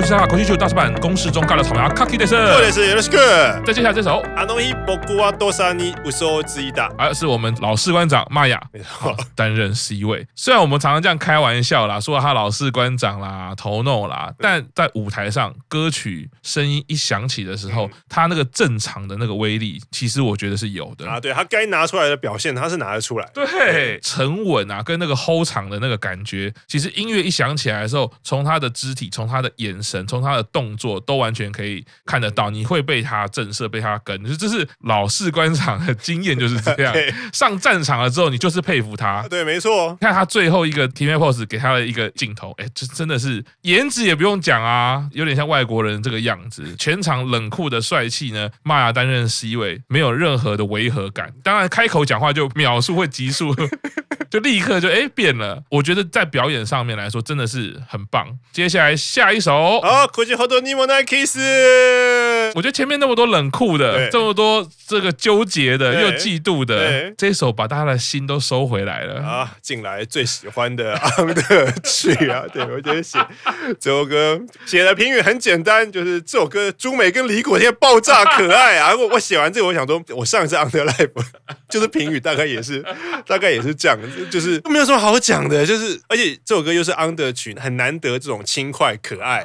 东欧西沙口气球大师版公式中尬聊草莓阿卡基的是，或者是有的是个。再接下来这首，阿诺伊博古瓦多沙尼乌索之一大，而是我们老士官长玛雅担任 C 位。虽然我们常常这样开玩笑啦，说他老士官长啦、头弄啦，但在舞台上歌曲声音一响起的时候，他那个正常的那个威力，其实我觉得是有的啊。对，他该拿出来的表现，他是拿得出来。对，沉稳啊，跟那个 hold 场的那个感觉，其实音乐一响起来的时候，从他的肢体，从他的眼神，从他的动作，都完全可以看得到，你会被他震慑，被他跟，就这是老式官场的经验就是这样。上战场了之后，你就是佩服他。对，没错。看他最后一个 team pose 给他的一个镜头，哎，这真的是颜值也不用讲啊，有点像外国人这个样子，全场冷酷的帅气呢。玛雅担任 C 位，没有任何的违和感。当然，开口讲话就秒数会急速。就立刻就哎变了，我觉得在表演上面来说真的是很棒。接下来下一首啊，可惜好多你莫奈 kiss。我觉得前面那么多冷酷的，对这么多这个纠结的又嫉妒的，这首把大家的心都收回来了啊！进来最喜欢的 昂的曲啊，对，我觉得写这首歌写的评语很简单，就是这首歌朱美跟李果现在爆炸可爱啊！我我写完这个，我想说，我上一次 Under Live 就是评语大概也是大概也是这样子。就是没有什么好讲的，就是而且这首歌又是 under 曲，很难得这种轻快可爱，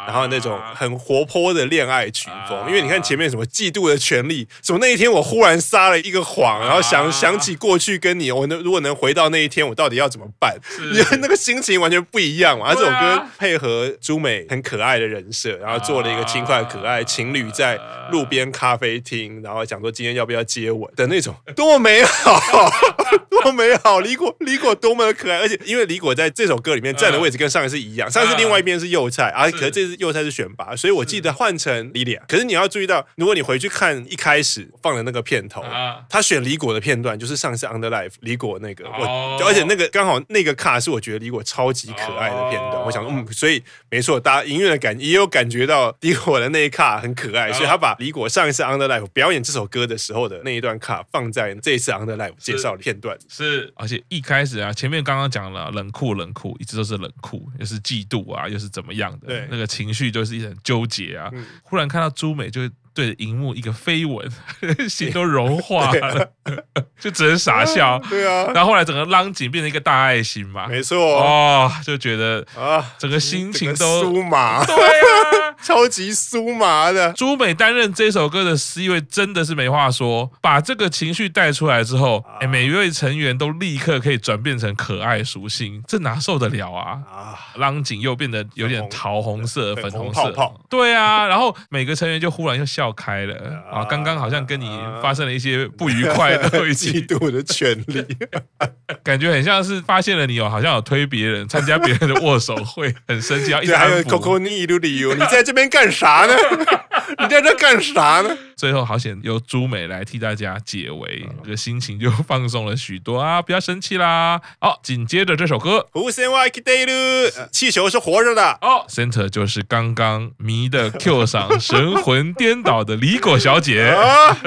然后那种很活泼的恋爱曲风。因为你看前面什么嫉妒的权利，什么那一天我忽然撒了一个谎，然后想想起过去跟你，我能如果能回到那一天，我到底要怎么办？你 那个心情完全不一样嘛。而这首歌配合朱美很可爱的人设，然后做了一个轻快可爱情侣在路边咖啡厅，然后讲说今天要不要接吻的那种，多么美好，多么美好，李果李果多么的可爱，而且因为李果在这首歌里面站的位置跟上一次一样，上一次另外一边是右菜啊，可是这次幼菜是选拔，所以我记得换成莉莉亚。可是你要注意到，如果你回去看一开始放的那个片头，他选李果的片段就是上一次 Under Life 李果那个，我而且那个刚好那个卡是我觉得李果超级可爱的片段，我想说嗯，所以没错，大家音乐的感也有感觉到李果的那一卡很可爱，所以他把李果上一次 Under Life 表演这首歌的时候的那一段卡放在这一次 Under Life 介绍的片段，是，而且一开始啊，前面刚刚讲了冷酷冷酷，一直都是冷酷，又是嫉妒啊，又是怎么样的，对，那个情绪就是一种纠结啊。嗯、忽然看到朱美就对着荧幕一个飞吻，心都融化了，就只能傻笑。对啊，然后后来整个浪景变成一个大爱心嘛，没错。哦，就觉得啊，整个心情都酥麻，对啊，超级酥麻的。朱美担任这首歌的 C 位真的是没话说，把这个情绪带出来之后，哎，每一位成员都立刻可以转变成可爱属性，这哪受得了啊？啊，浪景又变得有点桃红色、粉红色，对啊，然后每个成员就忽然又笑。笑开了啊！刚刚好像跟你发生了一些不愉快的嫉妒的权利，感觉很像是发现了你有好像有推别人参加别人的握手会，很生气，要一直还有 Coco 你一路理由，你在这边干啥呢？你在这干啥呢？最后好险由朱美来替大家解围，这个心情就放松了许多啊！不要生气啦！好，紧接着这首歌，气球是活着的哦，Center 就是刚刚迷的 Q 上神魂颠倒的李果小姐 啊！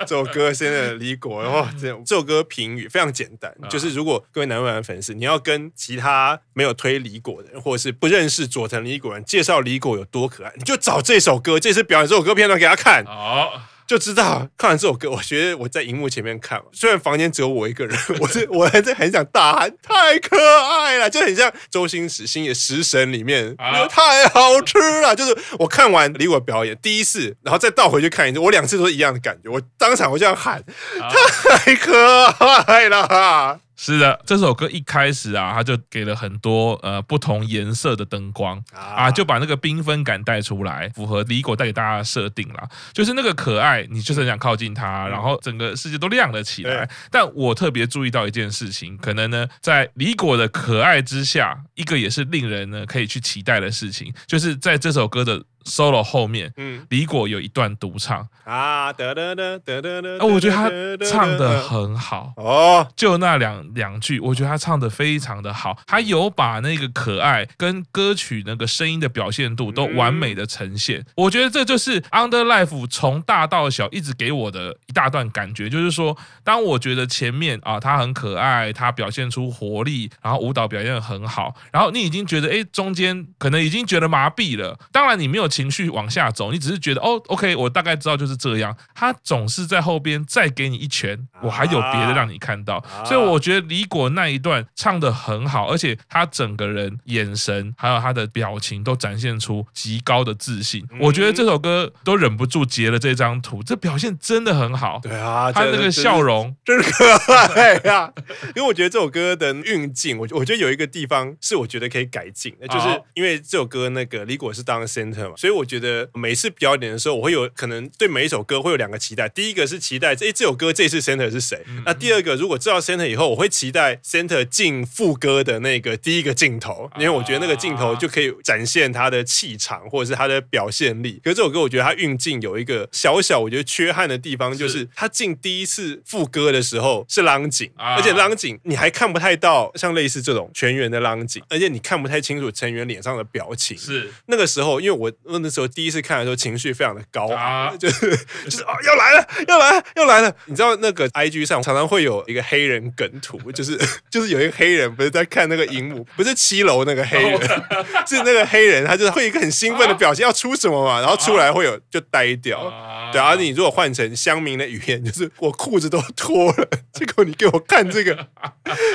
这首歌现在的李果哦，这这首歌评语非常简单，就是如果各位男团粉丝，你要跟其他没有推李果的人，或者是不认识佐藤李果人介绍李果有多可爱，你就找这首歌，这次表演这首歌片段给他看。好，就知道看完这首歌，我觉得我在荧幕前面看，虽然房间只有我一个人，我是我还在很想大喊，太可爱了，就很像周星驰《星爷食神》里面，啊、太好吃了。就是我看完李我表演第一次，然后再倒回去看一次，我两次都是一样的感觉，我当场我这样喊，啊、太可爱了。是的，这首歌一开始啊，他就给了很多呃不同颜色的灯光啊，就把那个缤纷感带出来，符合李果带给大家的设定啦。就是那个可爱，你就是很想靠近他，然后整个世界都亮了起来。但我特别注意到一件事情，可能呢，在李果的可爱之下，一个也是令人呢可以去期待的事情，就是在这首歌的。Solo 后面，嗯，李果有一段独唱。啊，得得得得得得，哦，我觉得他唱的很好。哦，就那两两句，我觉得他唱的非常的好，他有把那个可爱跟歌曲那个声音的表现度都完美的呈现，我觉得这就是 Under Life 从大到小一直给我的一大段感觉，就是说，当我觉得前面啊他很可爱，他表现出活力，然后舞蹈表现得很好，然后你已经觉得哎中间可能已经觉得麻痹了，当然你没有情绪往下走，你只是觉得哦 OK，我大概知道就是这样，他总是在后边再给你一拳，我还有别的让你看到，所以我觉得李果那一段唱的很好，而且他整个人眼神还有他的表情都展现出极高的自信，我觉得这首歌都忍不住截了这张图，这表现真的很好。对啊，他那个笑容。真是可爱呀。因为我觉得这首歌的运镜，我我觉得有一个地方是我觉得可以改进那，就是因为这首歌那个李果是当 center 嘛，所以我觉得每次表演的时候，我会有可能对每一首歌会有两个期待。第一个是期待这这首歌这次 center 是谁，那第二个如果知道 center 以后，我会期待 center 进副歌的那个第一个镜头，因为我觉得那个镜头就可以展现他的气场或者是他的表现力。可是这首歌我觉得他运镜有一个小小我觉得缺憾的地方，就是他进第一次副歌的时候是浪景，而且浪景你还看不太到像类似这种全员的浪景，而且你看不太清楚成员脸上的表情。是那个时候，因为我那时候第一次看的时候情绪非常的高啊，就是 就是啊要来了要来了要来了！你知道那个 IG 上常常会有一个黑人梗图，就是就是有一个黑人不是在看那个荧幕，不是七楼那个黑人，是那个黑人，他就是会一个很兴奋的表情，要出什么嘛，然后出来会有就呆掉。对啊，你如果换成乡民的语言，就是我裤子都脱了，结果你给我看这个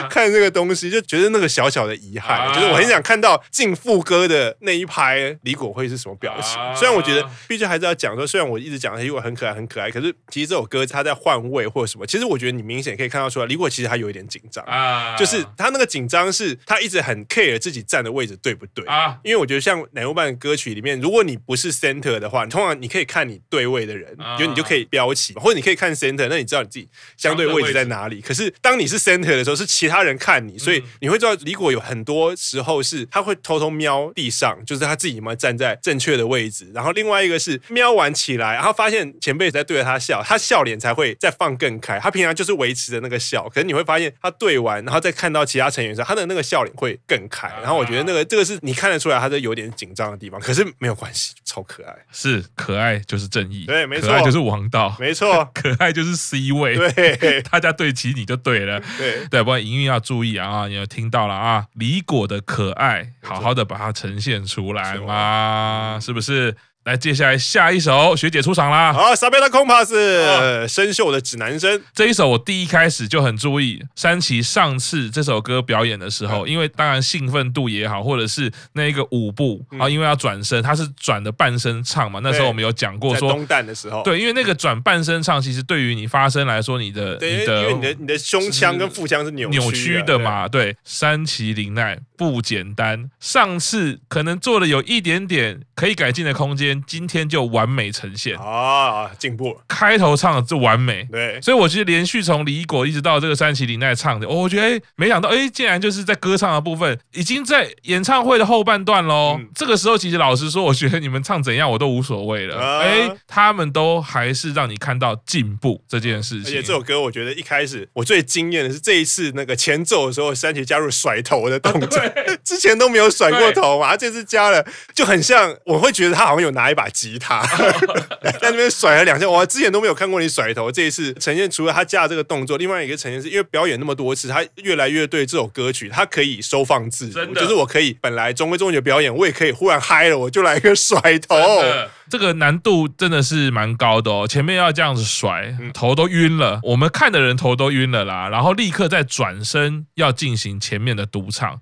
看这个东西，就觉得那个小小的遗憾，就是我很想看到进副歌的那一拍李果会是什么表情。虽然我觉得，毕竟还是要讲说，虽然我一直讲李果很可爱很可爱，可是其实这首歌他在换位或者什么，其实我觉得你明显可以看到出来，李果其实他有一点紧张啊，就是他那个紧张是他一直很 care 自己站的位置对不对啊？因为我觉得像乃木坂歌曲里面，如果你不是 center 的话，你通常你可以看你对位的人，就你就可以标起，或者你可以看 center，那你知道你自己相对位置在哪里。可是当你是 center 的时候，是其他人看你，所以你会知道李果有很多时候是他会偷偷瞄地上，就是他自己有没有站在正确的位置。然后另外一个是瞄完起来，然后发现前辈在对着他笑，他笑脸才会再放更开。他平常就是维持着那个笑，可是你会发现他对完，然后再看到其他成员时，他的那个笑脸会更开。然后我觉得那个这个是你看得出来，他是有点紧张的地方。可是没有关系，超可爱，是可爱就是正义，对，没错，可爱就是王道，没错，可爱就是 C 位，对，大家对齐你就对了，对。对，不过营运要注意啊，你有听到了啊，李果的可爱，好好的把它呈现出来嘛，是不是？来，接下来下一首，学姐出场啦！好，萨贝拉空帕斯，生锈的指南针。这一首我第一开始就很注意，山崎上次这首歌表演的时候，因为当然兴奋度也好，或者是那个舞步啊，因为要转身，他是转的半身唱嘛。那时候我们有讲过说，东蛋的时候，对，因为那个转半身唱，其实对于你发声来说，你的你的因为你的你的胸腔跟腹腔是扭扭曲的嘛。对，山崎绫奈不简单，上次可能做的有一点点可以改进的空间。今天就完美呈现啊，进步！开头唱的就完美，对，所以我觉得连续从李果一直到这个山崎绫奈唱的，我觉得哎，没想到哎，竟然就是在歌唱的部分已经在演唱会的后半段喽。嗯、这个时候其实老实说，我觉得你们唱怎样我都无所谓了，哎、啊，他们都还是让你看到进步这件事情。而且这首歌我觉得一开始我最惊艳的是这一次那个前奏的时候，山崎加入甩头的动作，之前都没有甩过头嘛，这次加了就很像，我会觉得他好像有拿。拿一把吉他 在那边甩了两下，我之前都没有看过你甩头。这一次呈现除了他架这个动作，另外一个呈现是因为表演那么多次，他越来越对这首歌曲，他可以收放自如，就是我可以本来中规中矩的表演，我也可以忽然嗨了，我就来一个甩头。这个难度真的是蛮高的哦，前面要这样子甩，头都晕了，我们看的人头都晕了啦，然后立刻再转身要进行前面的独唱。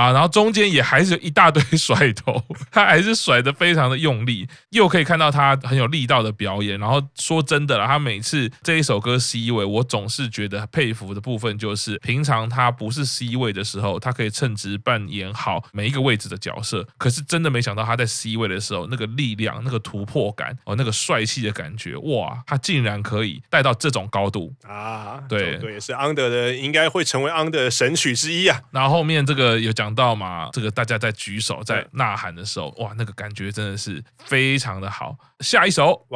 啊，然后中间也还是有一大堆 甩头，他还是甩的非常的用力，又可以看到他很有力道的表演。然后说真的啦，他每次这一首歌 C 位，我总是觉得佩服的部分就是，平常他不是 C 位的时候，他可以称职扮演好每一个位置的角色。可是真的没想到他在 C 位的时候，那个力量、那个突破感哦，那个帅气的感觉，哇，他竟然可以带到这种高度啊！对对，也是 Under 的，应该会成为 Under 的神曲之一啊。然后后面这个有讲。想到嘛，这个大家在举手在呐喊的时候，哇，那个感觉真的是非常的好。下一首，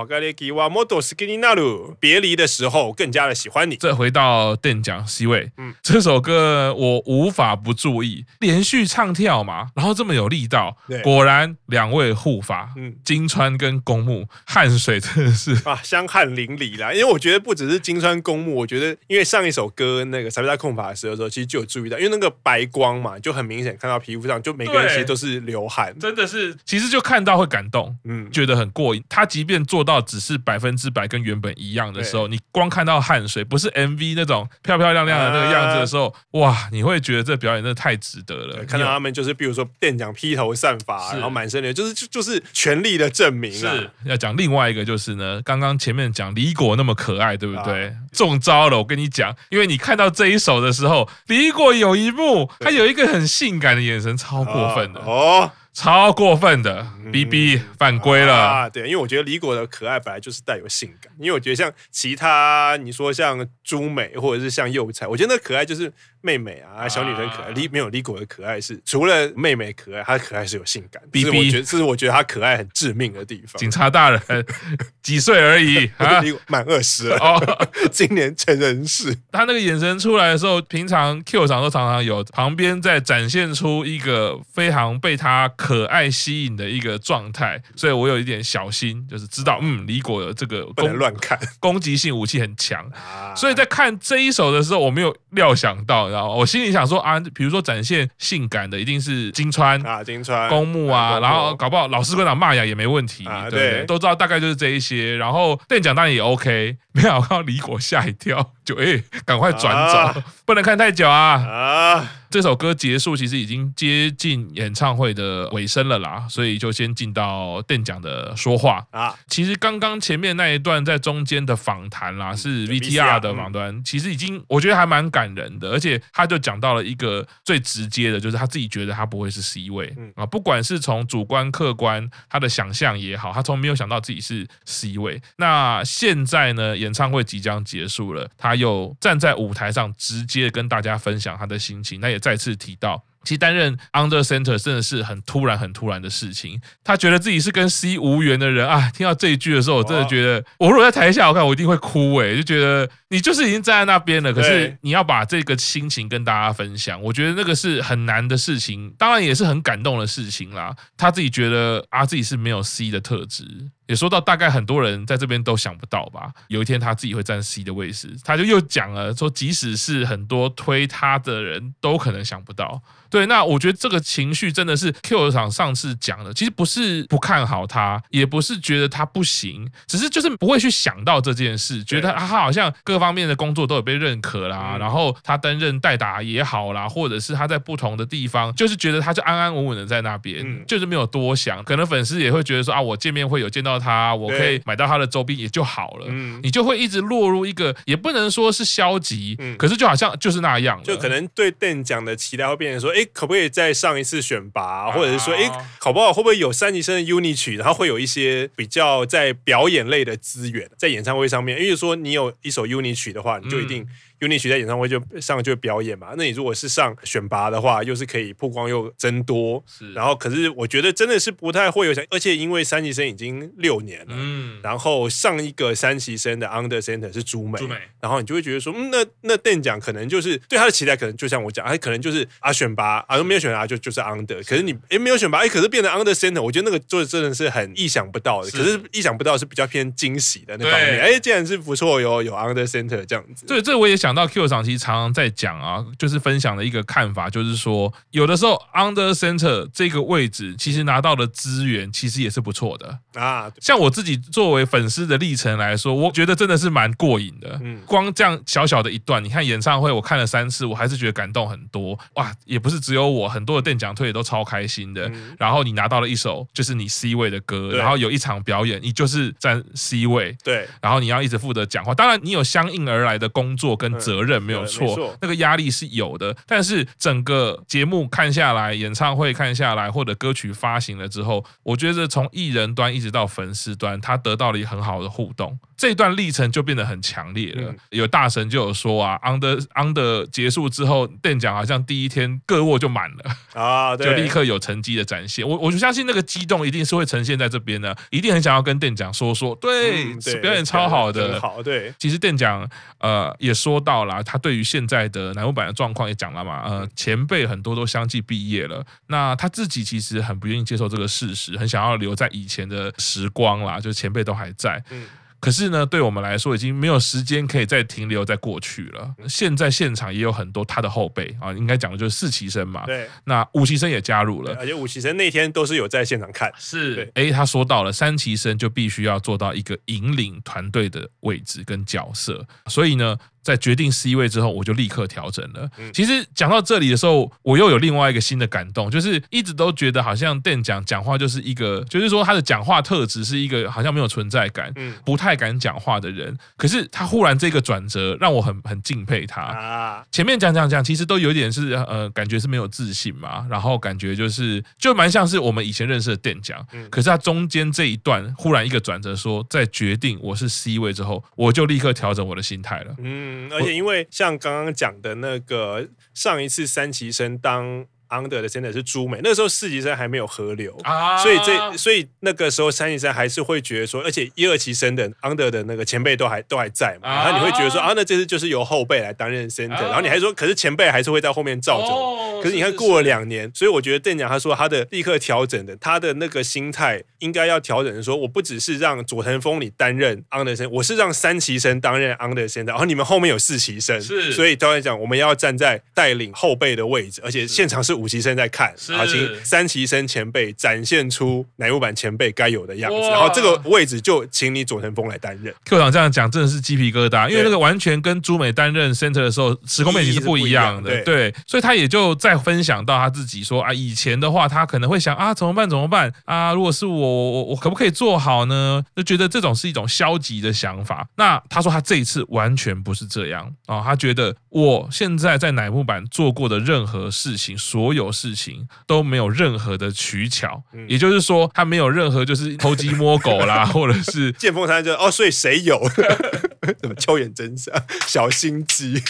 别离的时候更加的喜欢你。再回到电奖 C 位，嗯，这首歌我无法不注意，连续唱跳嘛，然后这么有力道，果然两位护法，嗯，金川跟公木汗水真的是 啊，香汗淋漓啦。因为我觉得不只是金川公木，我觉得因为上一首歌那个萨比拉控法的时候，其实就有注意到，因为那个白光嘛，就很明显看到皮肤上，就每个人其实都是流汗，真的是，其实就看到会感动，嗯，觉得很过瘾。他即便做到只是百分之百跟原本一样的时候，你光看到汗水，不是 MV 那种漂漂亮亮的那个样子的时候，哇，你会觉得这表演真的太值得了。看到他们就是，比如说店长披头散发，然后满身流，就是就就是全力的证明。是要讲另外一个，就是呢，刚刚前面讲李果那么可爱，对不对？中招了，我跟你讲，因为你看到这一首的时候，李果有一幕，他有一个很性感的眼神，超过分的哦。超过分的，B B 犯规了啊！对，因为我觉得李果的可爱本来就是带有性感，因为我觉得像其他你说像朱美或者是像幼菜，我觉得那可爱就是。妹妹啊，小女生可爱，李没有李果的可爱是除了妹妹可爱，她的可爱是有性感。B B，我觉得这是我觉得她可爱很致命的地方。警察大人几岁而已 啊？满二十了哦，今年成人式。他那个眼神出来的时候，平常 Q 场都常常有旁边在展现出一个非常被他可爱吸引的一个状态，所以我有一点小心，就是知道嗯，李果的这个不能乱看，攻击性武器很强，所以在看这一首的时候，我没有料想到。我心里想说啊，比如说展现性感的一定是金川啊，金川公木啊，然后搞不好老师馆长骂呀也没问题，对，对，都知道大概就是这一些。然后电奖当然也 OK，没想到李果吓一跳，就哎，赶快转走，啊、不能看太久啊啊！这首歌结束，其实已经接近演唱会的尾声了啦，所以就先进到店长的说话啊。其实刚刚前面那一段在中间的访谈啦，是 VTR 的访谈，其实已经我觉得还蛮感人的，而且他就讲到了一个最直接的，就是他自己觉得他不会是 C 位啊，不管是从主观客观他的想象也好，他从没有想到自己是 C 位。那现在呢，演唱会即将结束了，他有站在舞台上直接跟大家分享他的心情，那也。再次提到，其实担任 Under Center 真的是很突然、很突然的事情。他觉得自己是跟 C 无缘的人啊！听到这一句的时候，我真的觉得，我如果在台下，我看我一定会哭诶，就觉得你就是已经站在那边了，可是你要把这个心情跟大家分享，我觉得那个是很难的事情，当然也是很感动的事情啦。他自己觉得啊，自己是没有 C 的特质。也说到，大概很多人在这边都想不到吧。有一天他自己会站 C 的位置，他就又讲了说，即使是很多推他的人都可能想不到。对，那我觉得这个情绪真的是 Q 场上次讲的，其实不是不看好他，也不是觉得他不行，只是就是不会去想到这件事，觉得他好像各方面的工作都有被认可啦，然后他担任代打也好啦，或者是他在不同的地方，就是觉得他就安安稳稳的在那边，就是没有多想。可能粉丝也会觉得说啊，我见面会有见到。他，我可以买到他的周边也就好了。嗯，你就会一直落入一个，也不能说是消极，嗯，可是就好像就是那样，就可能对邓讲的期待会变成说，哎，可不可以再上一次选拔，或者是说，哎，好不好？会不会有三级生的 UNI 曲，然后会有一些比较在表演类的资源在演唱会上面？因为说你有一首 UNI 曲的话，你就一定。UNI 曲在演唱会就上就表演嘛，那你如果是上选拔的话，又是可以曝光又增多，是。然后可是我觉得真的是不太会有想，而且因为三级生已经六年了，嗯，然后上一个三级生的 Under Center 是朱美，朱美，然后你就会觉得说，嗯，那那电奖可能就是对他的期待，可能就像我讲，他可能就是啊选拔啊没有选拔就就是 Under，可是你哎没有选拔哎，可是变成 Under Center，我觉得那个就真的是很意想不到的，是可是意想不到是比较偏惊喜的那方面，哎对，竟然是不错有有 Under Center 这样子，对，这我也想到 Q 场其实常常在讲啊，就是分享的一个看法，就是说有的时候 under center 这个位置，其实拿到的资源其实也是不错的啊。像我自己作为粉丝的历程来说，我觉得真的是蛮过瘾的。嗯，光这样小小的一段，你看演唱会，我看了三次，我还是觉得感动很多。哇，也不是只有我，很多的电奖推也都超开心的。然后你拿到了一首就是你 C 位的歌，然后有一场表演，你就是站 C 位。对，然后你要一直负责讲话，当然你有相应而来的工作跟责任，没有错，那个压力是有的。但是整个节目看下来，演唱会看下来，或者歌曲发行了之后，我觉得从艺人端一直到粉丝端，他得到了一个很好的互动。这段历程就变得很强烈了。嗯、有大神就有说啊，Under Under 结束之后，店长好像第一天个卧就满了啊，就立刻有成绩的展现。我我就相信那个激动一定是会呈现在这边的，一定很想要跟店长说说，对，嗯、对表演超好的，好对。其实店长呃也说到了，他对于现在的南木坂的状况也讲了嘛，呃，前辈很多都相继毕业了，那他自己其实很不愿意接受这个事实，很想要留在以前的时光啦，就前辈都还在。嗯可是呢，对我们来说已经没有时间可以再停留在过去了。现在现场也有很多他的后辈啊，应该讲的就是四期生嘛。对，那五期生也加入了，而且五期生那天都是有在现场看。是，哎，他说到了三期生就必须要做到一个引领团队的位置跟角色，所以呢。在决定 C 位之后，我就立刻调整了。其实讲到这里的时候，我又有另外一个新的感动，就是一直都觉得好像店长讲话就是一个，就是说他的讲话特质是一个好像没有存在感，不太敢讲话的人。可是他忽然这个转折，让我很很敬佩他。前面讲讲讲，其实都有点是呃，感觉是没有自信嘛，然后感觉就是就蛮像是我们以前认识的店长。可是他中间这一段忽然一个转折，说在决定我是 C 位之后，我就立刻调整我的心态了。嗯，而且因为像刚刚讲的那个上一次三期生当。Under 的真的是朱美，那个时候四级生还没有合流，啊、所以这所以那个时候三级生还是会觉得说，而且一二期生的 Under 的那个前辈都还都还在嘛，啊、然后你会觉得说啊，那这次就是由后辈来担任 center，、啊、然后你还说，可是前辈还是会在后面罩着。哦、可是你看过了两年，所以我觉得店长他说他的立刻调整的，他的那个心态应该要调整的说，我不只是让佐藤峰你担任 Under center，我是让三期生担任 Under center，然后你们后面有四期生，是，所以当然讲我们要站在带领后辈的位置，而且现场是。五期生在看，好，请三期生前辈展现出乃木坂前辈该有的样子，然后这个位置就请你佐藤峰来担任。Q 长这样讲真的是鸡皮疙瘩，因为那个完全跟朱美担任 center 的时候时空背景是不一样的，对，对，所以他也就再分享到他自己说啊，以前的话他可能会想啊，怎么办怎么办啊，如果是我我我可不可以做好呢？就觉得这种是一种消极的想法。那他说他这一次完全不是这样啊，他觉得我现在在乃木坂做过的任何事情，所有事情都没有任何的取巧，嗯、也就是说，他没有任何就是偷鸡摸狗啦，或者是见缝插针就哦，所以谁有？怎么秋元真相？小心机？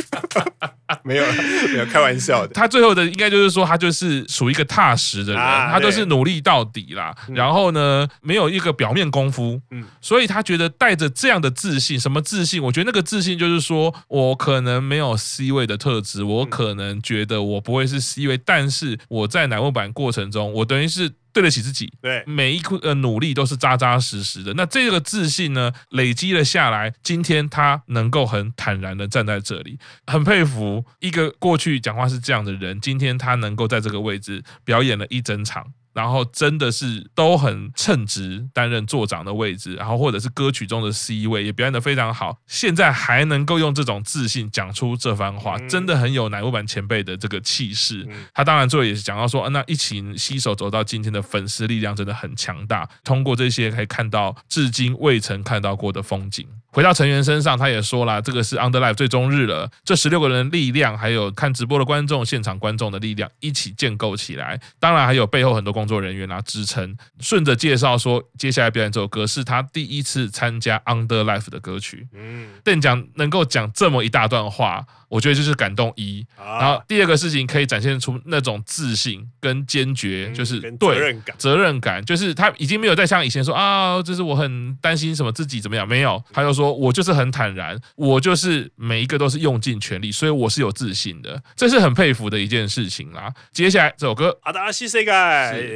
没有，没有开玩笑的。他最后的应该就是说，他就是属于一个踏实的人，啊、他都是努力到底啦。嗯、然后呢，没有一个表面功夫，嗯，所以他觉得带着这样的自信，什么自信？我觉得那个自信就是说我可能没有 C 位的特质，我可能觉得我不会是 C 位，但是。我在乃木坂过程中，我等于是对得起自己，对每一个呃努力都是扎扎实实的。那这个自信呢，累积了下来，今天他能够很坦然的站在这里，很佩服一个过去讲话是这样的人，今天他能够在这个位置表演了一整场。然后真的是都很称职担任座长的位置，然后或者是歌曲中的 C 位也表演的非常好。现在还能够用这种自信讲出这番话，真的很有乃木坂前辈的这个气势。他当然最后也是讲到说，那一起携手走到今天的粉丝力量真的很强大。通过这些可以看到至今未曾看到过的风景。回到成员身上，他也说了，这个是 Under Life 最终日了。这十六个人的力量，还有看直播的观众、现场观众的力量，一起建构起来。当然还有背后很多工作人员啊支撑。顺着介绍说，接下来表演这首歌是他第一次参加 Under Life 的歌曲。嗯，邓讲能够讲这么一大段话。我觉得就是感动一，然后第二个事情可以展现出那种自信跟坚决，就是对责任感，责任感。就是他已经没有再像以前说啊，就是我很担心什么自己怎么样，没有，他就说我就是很坦然，我就是每一个都是用尽全力，所以我是有自信的，这是很佩服的一件事情啦。接下来这首歌《阿达西世界》，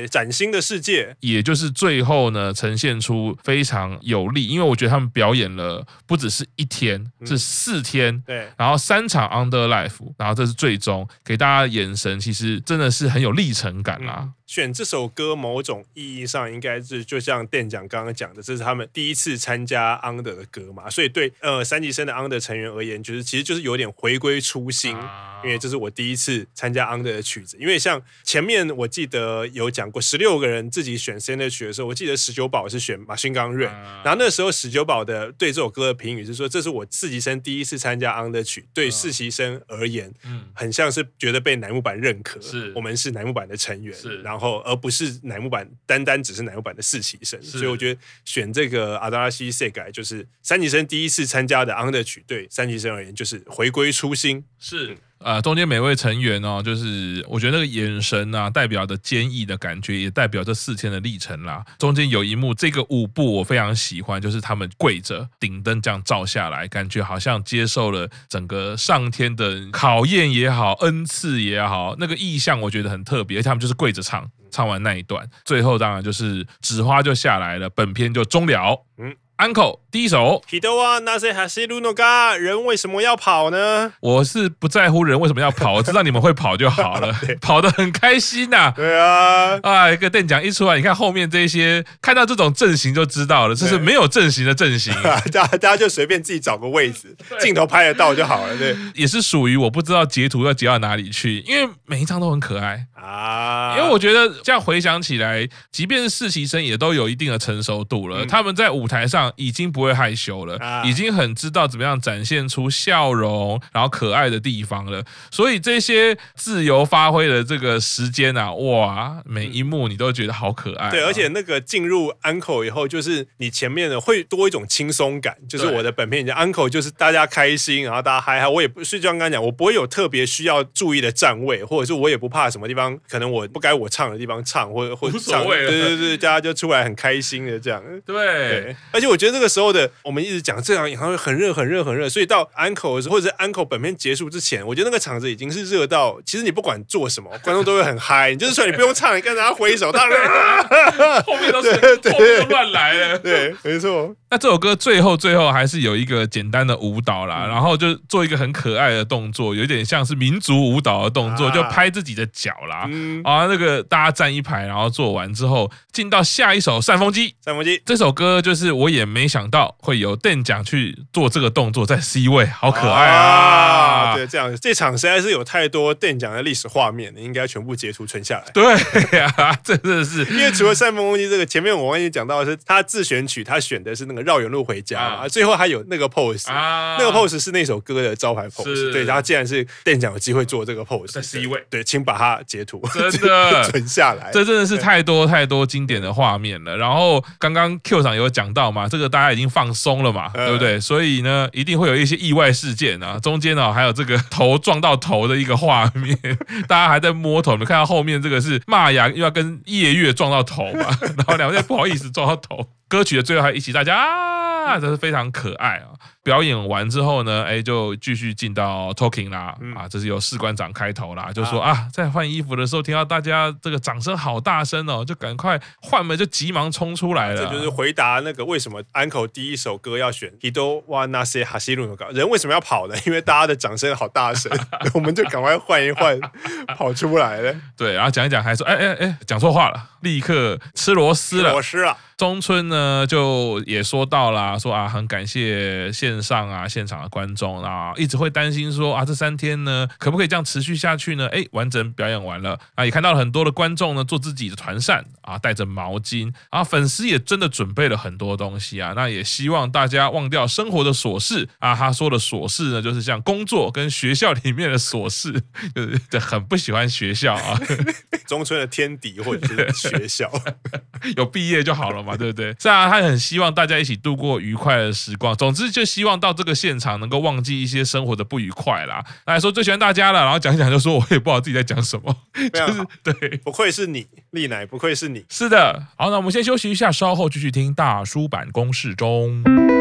崭新的世界，也就是最后呢呈现出非常有力，因为我觉得他们表演了不只是一天，是四天，对，然后三场。Under Life，然后这是最终给大家的眼神，其实真的是很有历程感啊。嗯。选这首歌，某种意义上应该是就像店长刚刚讲的，这是他们第一次参加 Under 的歌嘛，所以对呃三级生的 Under 成员而言，就是其实就是有点回归初心，因为这是我第一次参加 Under 的曲子。因为像前面我记得有讲讲过，十六个人自己选 center 曲的时候，我记得十九宝是选 Machine Gun Ray，然后那时候十九宝的对这首歌的评语是说，这是我四级生第一次参加 under 曲，对四期生而言，嗯，很像是觉得被乃木坂认可，是。我们是乃木坂的成员，是，然后而不是乃木坂单单只是乃木坂的实习生，所以我觉得选这个阿达拉西赛改就是三级生第一次参加的 under 曲，对三级生而言就是回归初心，是。啊、呃，中间每位成员哦，就是我觉得那个眼神啊，代表的坚毅的感觉，也代表这四天的历程啦。中间有一幕，这个舞步我非常喜欢，就是他们跪着，顶灯这样照下来，感觉好像接受了整个上天的考验也好，恩赐也好，那个意象我觉得很特别。他们就是跪着唱，唱完那一段，最后当然就是纸花就下来了，本片就终了。嗯。Uncle 第一首，那些还是路诺嘎，人为什么要跑呢？我是不在乎人为什么要跑，我知道你们会跑就好了，跑得很开心呐、啊。对啊，啊，一个电奖一出来，你看后面这些，看到这种阵型就知道了，这是没有阵型的阵型，大家大家就随便自己找个位置，镜头拍得到就好了。对，也是属于我不知道截图要截到哪里去，因为每一张都很可爱啊。因为我觉得这样回想起来，即便是实习生也都有一定的成熟度了，嗯、他们在舞台上。已经不会害羞了，已经很知道怎么样展现出笑容，然后可爱的地方了。所以这些自由发挥的这个时间啊，哇，每一幕你都觉得好可爱啊。对，而且那个进入 Encore 以后，就是你前面的会多一种轻松感。就是我的本片讲 Encore 就是大家开心，然后大家嗨嗨。我也不是就像刚刚讲，我不会有特别需要注意的站位，或者是我也不怕什么地方可能我不该我唱的地方唱，或者或者唱。对对对，大家就出来很开心的这样。对，对，而且我觉得。那个时候的我们一直讲这场演唱会很热很热很热，所以到 Encore 的时候，或者是 Encore 本片结束之前，我觉得那个场子已经是热到，其实你不管做什么，观众都会很嗨。你就是说你不用唱，你跟大家挥手，他后面都是后面都乱来了。对，没错。那这首歌最后最后还是有一个简单的舞蹈啦，然后就做一个很可爱的动作，有点像是民族舞蹈的动作，就拍自己的脚啦。啊，那个大家站一排，然后做完之后，进到下一首扇风机。扇风机这首歌就是我也没想到会有邓奖去做这个动作，在 C 位，好可爱啊！对，这样这场实在是有太多邓奖的历史画面，你应该全部截图存下来。对呀，真的是，因为除了扇风机这个，前面我忘记讲到的是他自选曲，他选的是那个。绕远路回家啊！最后还有那个 pose，啊，那个 pose 是那首歌的招牌 pose。对，然后既然是店长有机会做这个 pose，在 C 位，对，请把它截图，真的 存下来。这真的是太多太多经典的画面了。然后刚刚 Q 长有讲到嘛，这个大家已经放松了嘛，对不对？所以呢，一定会有一些意外事件啊。中间呢，还有这个 头撞到头的一个画面，大家还在摸头。你看到后面这个是骂雅又要跟夜月撞到头嘛，然后两个人不好意思撞到头。歌曲的最后还一起大家啊，这是非常可爱啊！表演完之后呢，哎，就继续进到 talking 啦，啊，这是由士官长开头啦，就说啊，在换衣服的时候听到大家这个掌声好大声哦，就赶快换门，就急忙冲出来了。这就是回答那个为什么 Uncle 第一首歌要选 Hito wa Nase Hasiru no Ga，人为什么要跑呢？因为大家的掌声好大声，我们就赶快换一换，跑出来了。对，然后讲一讲，还说哎哎哎，讲错话了，立刻吃螺丝了，螺丝了。中村呢，就也说到啦，说啊，很感谢线上啊现场的观众啊，一直会担心说啊，这三天呢，可不可以这样持续下去呢？哎，完整表演完了啊，也看到了很多的观众呢，做自己的团扇啊，带着毛巾啊，粉丝也真的准备了很多东西啊，那也希望大家忘掉生活的琐事啊。他说的琐事呢，就是像工作跟学校里面的琐事，就是很不喜欢学校啊。中村的天敌或者是学校，有毕业就好了嘛。对不对？是啊，他很希望大家一起度过愉快的时光。总之，就希望到这个现场能够忘记一些生活的不愉快啦。来说最喜欢大家了，然后讲一讲就说，我也不知道自己在讲什么。就是对，不愧是你，丽奶，不愧是你。是的，好，那我们先休息一下，稍后继续听大叔版公式中。